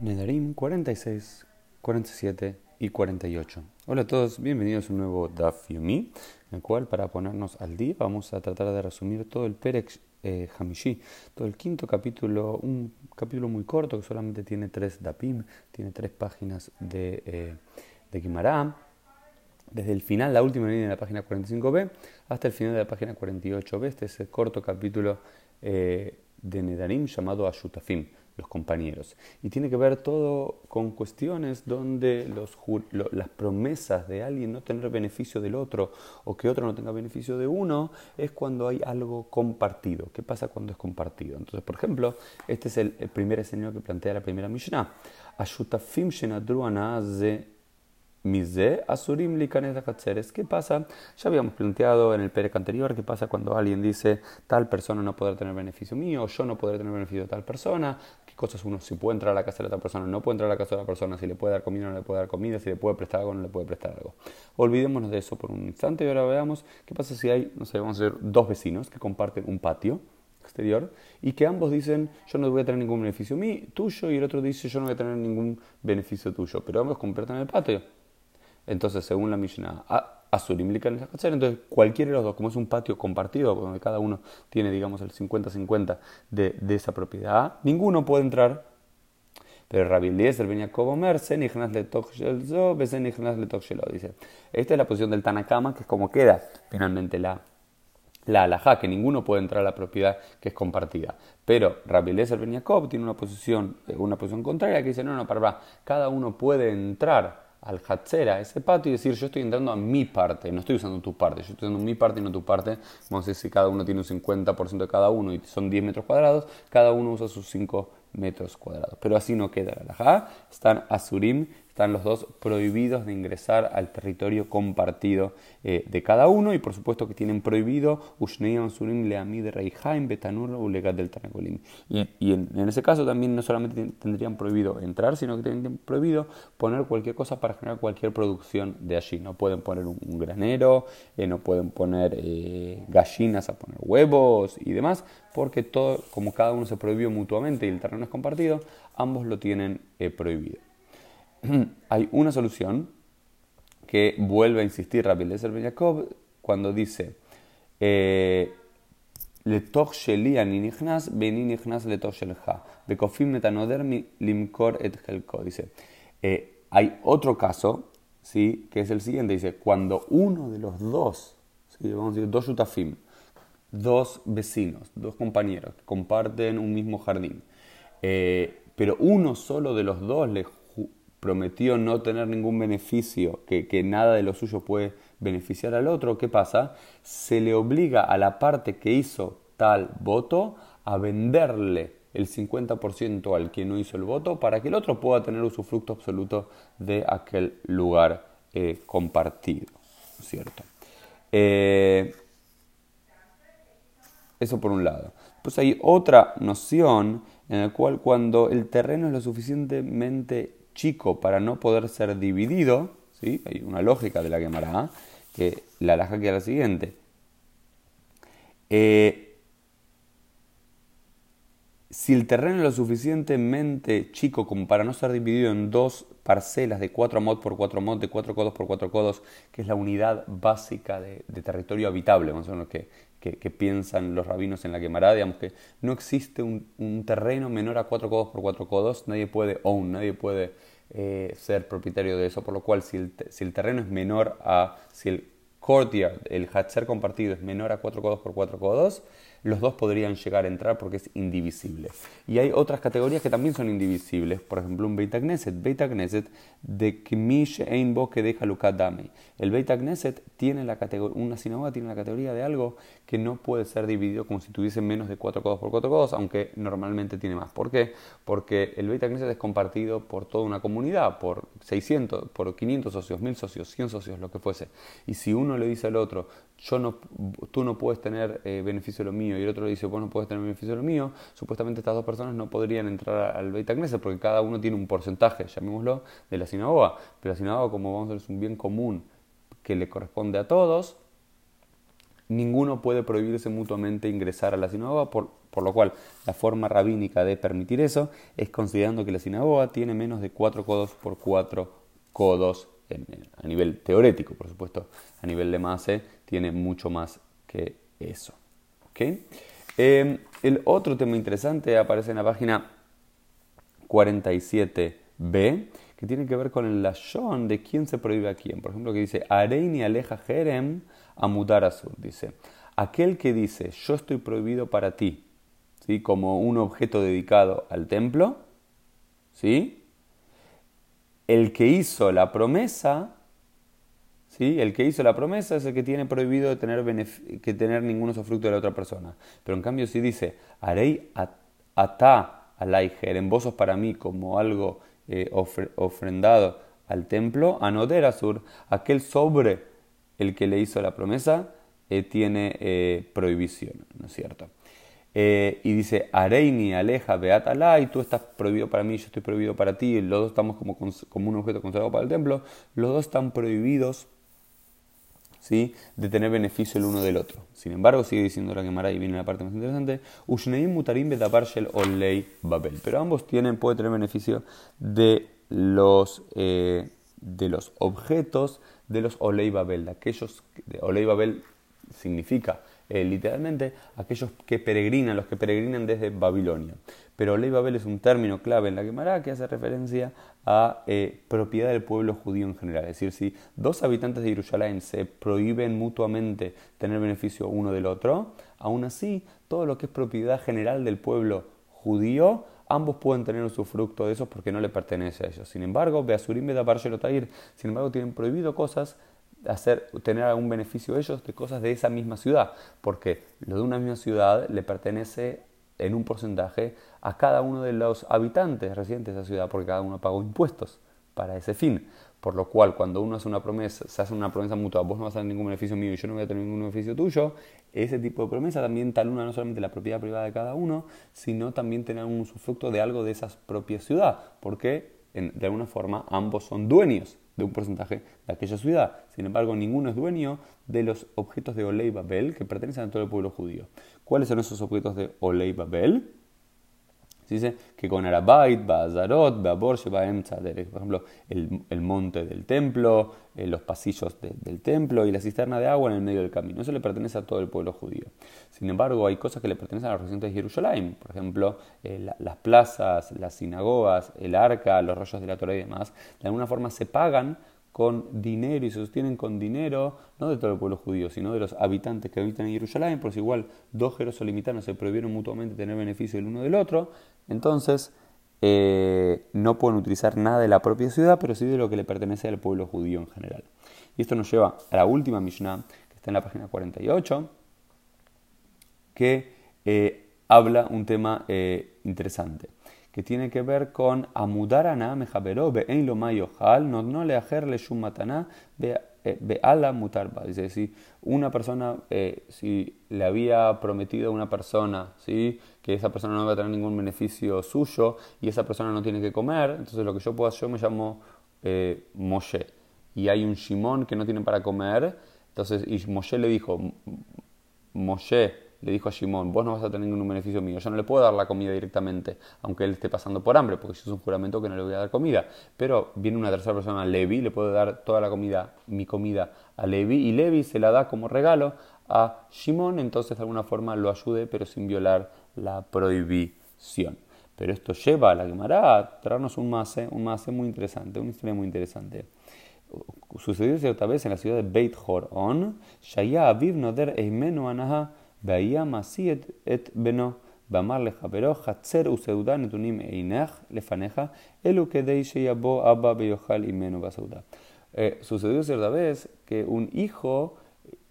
Nedarim 46, 47 y 48. Hola a todos, bienvenidos a un nuevo Daf Yomi, en el cual para ponernos al día vamos a tratar de resumir todo el Perek eh, Hamishi, todo el quinto capítulo, un capítulo muy corto que solamente tiene tres Dapim, tiene tres páginas de, eh, desde el final, la última línea de la página 45b, hasta el final de la página 48b, este es el corto capítulo eh, de Nedarim llamado Ashutafim los compañeros. Y tiene que ver todo con cuestiones donde las promesas de alguien no tener beneficio del otro o que otro no tenga beneficio de uno es cuando hay algo compartido. ¿Qué pasa cuando es compartido? Entonces, por ejemplo, este es el, primer escenario que plantea la primera Mishnah. Mize Asurim ¿Qué pasa? Ya habíamos planteado en el Perec anterior qué pasa cuando alguien dice tal persona no podrá tener beneficio mío, yo no podré tener beneficio de tal persona, qué cosas uno si puede entrar a la casa de otra persona, no puede entrar a la casa de otra persona, si le puede dar comida o no le puede dar comida, si le puede prestar algo no le puede prestar algo. Olvidémonos de eso por un instante y ahora veamos qué pasa si hay, no sé, vamos a decir, dos vecinos que comparten un patio exterior y que ambos dicen yo no voy a tener ningún beneficio mío, tuyo y el otro dice yo no voy a tener ningún beneficio tuyo, pero ambos comparten el patio. Entonces, según la Mishnah, Asurim entonces cualquiera de los dos, como es un patio compartido, donde cada uno tiene, digamos, el 50-50 de, esa propiedad, ninguno puede entrar. Pero Rabbi Eliezer venía como Merce, le dice. Esta es la posición del Tanakama, que es como queda finalmente la, la alajá, que ninguno puede entrar a la propiedad que es compartida. Pero Rabbi Eliezer Beniakov tiene una posición, una posición contraria que dice, no, no, para, cada uno puede entrar al Hatzera, ese patio, y decir, yo estoy entrando a mi parte, no estoy usando tu parte, yo estoy usando mi parte y no tu parte. Vamos a decir, si cada uno tiene un 50% de cada uno y son 10 metros cuadrados, cada uno usa sus 5 metros cuadrados. Pero así no queda la están Asurim están los dos prohibidos de ingresar al territorio compartido eh, de cada uno y por supuesto que tienen prohibido Reihaim Betanur Ulegat del. Y, y en, ese caso también no solamente tendrían prohibido entrar, sino que tendrían prohibido poner cualquier cosa para generar cualquier producción de allí. No pueden poner un, granero, eh, no pueden poner eh, gallinas a poner huevos y demás, porque todo, como cada uno se prohibió mutuamente y el terreno es compartido, ambos lo tienen prohibido. hay una solución que vuelve a insistir Rabbi Lezer Ben Jacob cuando dice eh, Letoch sheli ani nichnas beni nichnas letoch shelcha bekofim metanoder limkor et helko dice eh, hay otro caso ¿sí? que es el siguiente dice cuando uno de los dos ¿sí? vamos a decir dos yutafim dos vecinos dos compañeros comparten un mismo jardín eh, pero uno solo de los dos le prometió no tener ningún beneficio, que, que, nada de lo suyo puede beneficiar al otro, ¿qué pasa? Se le obliga a la parte que hizo tal voto a venderle el 50% al que no hizo el voto para que el otro pueda tener usufructo absoluto de aquel lugar eh, compartido, ¿cierto? Eh, eso por un lado. Pues hay otra noción en la cual cuando el terreno es lo suficientemente chico para no poder ser dividido, ¿sí? hay una lógica de la quemará, que la laja queda la siguiente. Eh, si el terreno es lo suficientemente chico como para no ser dividido en dos parcelas de 4 mod por 4 mod, de 4 codos por 4 codos, que es la unidad básica de, territorio habitable, más o menos que, que, piensan los rabinos en la quemará, digamos que no existe un, terreno menor a 4 codos por 4 codos, nadie puede own, nadie puede eh, ser propietario de eso, por lo cual si el, si el terreno es menor a, si el courtyard, el hatcher compartido es menor a 4 codos por 4 codos, los dos podrían llegar a entrar porque es indivisible. Y hay otras categorías que también son indivisibles, por ejemplo un Beit Knesset, Beit Knesset de Kmish Einbo que deja Dame. El Beit Knesset tiene la categoría, una sinagoga tiene la categoría de algo que no puede ser dividido como si tuviese menos de 4 codos por 4 codos, aunque normalmente tiene más. ¿Por qué? Porque el Beit Knesset es compartido por toda una comunidad, por 600, por 500 socios, 1000 socios, 100 socios, lo que fuese. Y si uno le dice al otro, yo no, tú no puedes tener eh, beneficio de lo mío y el otro dice, vos no puedes tener beneficio de mío, supuestamente estas dos personas no podrían entrar al Beit Knesset porque cada uno tiene un porcentaje, llamémoslo, de la sinagoga. Pero la sinagoga, como vamos a ver, es un bien común que le corresponde a todos, ninguno puede prohibirse mutuamente ingresar a la sinagoga, por, lo cual la forma rabínica de permitir eso es considerando que la sinagoga tiene menos de 4 codos por 4 codos a nivel teorético, por supuesto, a nivel de mase tiene mucho más que eso. Em, el otro tema interesante aparece en la página 47b, que tiene que ver con el lashon de quién se prohíbe a quién. Por ejemplo, que dice, Areini aleja jerem amudar azur. Dice, aquel que dice, yo estoy prohibido para ti, ¿sí? como un objeto dedicado al templo, ¿sí? el que hizo la promesa, el que hizo la promesa es el que tiene prohibido tener, que tener ningún usufructo de la otra persona. Pero en cambio si dice, harei ata alaiger, en vos para mí como algo eh, ofrendado al templo, anoder azur, aquel sobre el que le hizo la promesa eh, tiene eh, prohibición, ¿no es cierto? Eh, y dice, Areini, aleja, beatala, y tú estás prohibido para mí, yo estoy prohibido para ti, los dos estamos como, como un objeto consagrado para el templo, los dos están prohibidos ¿sí? de tener beneficio el uno del otro. Sin embargo, sigue diciendo la Gemara y viene la parte más interesante, mutarim olei babel. Pero ambos tienen, puede tener beneficio de los, de los objetos de los Olei Babel, de aquellos, Olei Babel significa eh, literalmente aquellos que peregrinan, los que peregrinan desde Babilonia. Pero Olei Babel es un término clave en la Gemara que hace referencia a eh, propiedad del pueblo judío en general. Es decir, si dos habitantes de Jerusalén se prohíben mutuamente tener beneficio uno del otro, aún así todo lo que es propiedad general del pueblo judío ambos pueden tener un usufructo de esos porque no le pertenece a ellos. Sin embargo, Beasurim Tair, sin embargo, tienen prohibido cosas, hacer, tener algún beneficio ellos de cosas de esa misma ciudad, porque lo de una misma ciudad le pertenece en un porcentaje a cada uno de los habitantes residentes de esa ciudad, porque cada uno pagó impuestos para ese fin. Por lo cual, cuando uno hace una promesa, se hace una promesa mutua, vos no vas a tener ningún beneficio mío y yo no voy a tener ningún beneficio tuyo, ese tipo de promesa también taluna no solamente la propiedad privada de cada uno, sino también tener un usufructo de algo de esa propia ciudad, porque de alguna forma ambos son dueños de un porcentaje de aquella ciudad. Sin embargo, ninguno es dueño de los objetos de Olei Babel que pertenecen a todo el pueblo judío. ¿Cuáles son esos objetos de Olei Babel? Dice que con Arabait, Bazarot, Beabor, Por ejemplo, el, el, monte del templo, eh, los pasillos del templo y la cisterna de agua en el medio del camino. Eso le pertenece a todo el pueblo judío. Sin embargo, hay cosas que le pertenecen a los residentes de Jerusalén. Por ejemplo, eh, las plazas, las sinagogas, el arca, los rollos de la Torah y demás. De alguna forma se pagan con dinero y se sostienen con dinero, no de todo el pueblo judío, sino de los habitantes que habitan en Jerusalén, por si igual dos jerosolimitanos se prohibieron mutuamente tener beneficio el uno del otro, entonces eh, no pueden utilizar nada de la propia ciudad, pero sí de lo que le pertenece al pueblo judío en general. Y esto nos lleva a la última Mishnah, que está en la página 48, que eh, habla un tema eh, interesante, que tiene que ver con amudarana mejabero en lo mayojal, no, no le ajerle shumatana ve ala mutarba. Dice, si una persona, si le había prometido a una persona, ¿sí? que esa persona no va a tener ningún beneficio suyo y esa persona no tiene que comer, entonces lo que yo puedo hacer, yo me llamo eh, Moshe y hay un Shimón que no tiene para comer, entonces y Moshe le dijo, Moshe le dijo a Shimón, vos no vas a tener ningún beneficio mío, yo no le puedo dar la comida directamente, aunque él esté pasando por hambre, porque eso es un juramento que no le voy a dar comida, pero viene una tercera persona, Levi, le puedo dar toda la comida, mi comida a Levi, y Levi se la da como regalo a Shimón, entonces de alguna forma lo ayude, pero sin violar la prohibición. Pero esto lleva a la Gemara a traernos un mase, un mase muy interesante, una historia muy interesante. Sucedió cierta vez en la ciudad de Beit Horon, Shaya Aviv Noder Eimenu Anaha, et Beno. Eh, sucedió cierta vez que un hijo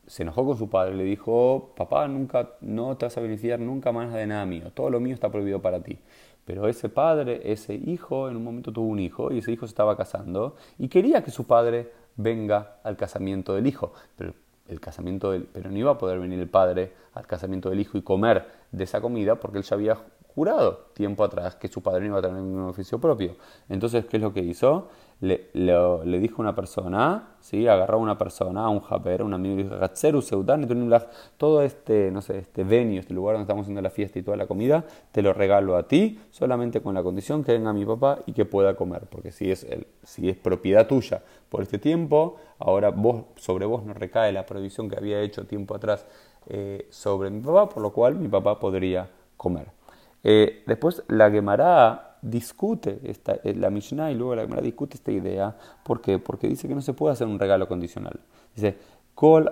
se enojó con su padre, le dijo, papá, nunca, no te vas a beneficiar nunca más de nada mío, todo lo mío está prohibido para ti. Pero ese padre, ese hijo, en un momento tuvo un hijo y ese hijo se estaba casando y quería que su padre venga al casamiento del hijo. Pero, el casamiento del, pero no iba a poder venir el padre al casamiento del hijo y comer de esa comida porque él ya había jurado tiempo atrás que su padre no iba a tener ningún oficio propio. Entonces, ¿qué es lo que hizo? Le, le, dijo una persona, ¿sí? agarró a una persona, a un japer, un amigo, y dijo, todo este, no sé, este venue, este lugar donde estamos haciendo la fiesta y toda la comida, te lo regalo a ti, solamente con la condición que venga mi papá y que pueda comer, porque si es, el, si es propiedad tuya por este tiempo, ahora vos, sobre vos no recae la prohibición que había hecho tiempo atrás eh, sobre mi papá, por lo cual mi papá podría comer. Eh, después la Gemara discute esta, eh, la Mishnah y luego la Gemara discute esta idea. ¿Por qué? Porque dice que no se puede hacer un regalo condicional. Dice, Kol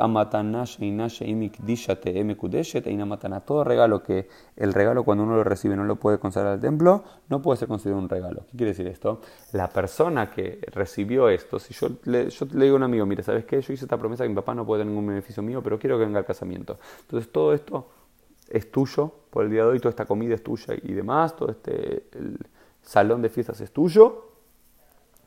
todo regalo que el regalo cuando uno lo recibe no lo puede consagrar al templo, no puede ser considerado un regalo. ¿Qué quiere decir esto? La persona que recibió esto, si yo le, yo le digo a un amigo, mira, ¿sabes qué? Yo hice esta promesa que mi papá no puede tener ningún beneficio mío, pero quiero que venga al casamiento. Entonces todo esto es tuyo por el día de hoy, toda esta comida es tuya y demás, todo este el salón de fiestas es tuyo,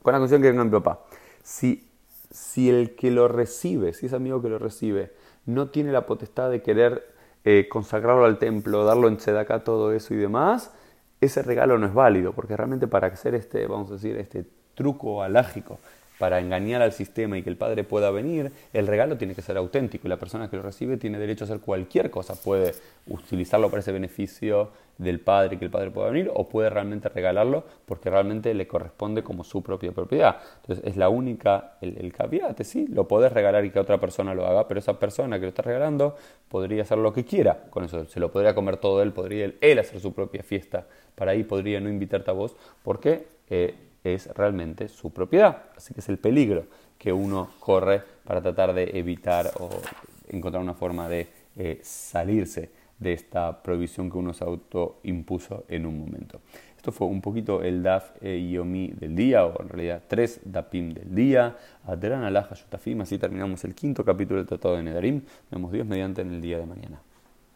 con la condición que venga mi papá. Si si el que lo recibe, si ese amigo que lo recibe, no tiene la potestad de querer eh, consagrarlo al templo, darlo en tzedaká, todo eso y demás, ese regalo no es válido, porque realmente para hacer este, vamos a decir, este truco alágico para engañar al sistema y que el padre pueda venir, el regalo tiene que ser auténtico y la persona que lo recibe tiene derecho a hacer cualquier cosa. Puede utilizarlo para ese beneficio del padre, que el padre pueda venir, o puede realmente regalarlo porque realmente le corresponde como su propia propiedad. Entonces es la única, el, el caveat, sí, lo podés regalar y que otra persona lo haga, pero esa persona que lo está regalando podría hacer lo que quiera con eso. Se lo podría comer todo él, podría él, hacer su propia fiesta. Para ahí podría no invitarte a vos porque... Eh, es realmente su propiedad. Así que es el peligro que uno corre para tratar de evitar o encontrar una forma de eh, salirse de esta prohibición que uno se autoimpuso en un momento. Esto fue un poquito el DAF y Yomi del día, o en realidad tres DAPIM del día. Adran Alaja Yutafim, así terminamos el quinto capítulo del Tratado de Nedarim. Vemos Dios mediante en el día de mañana.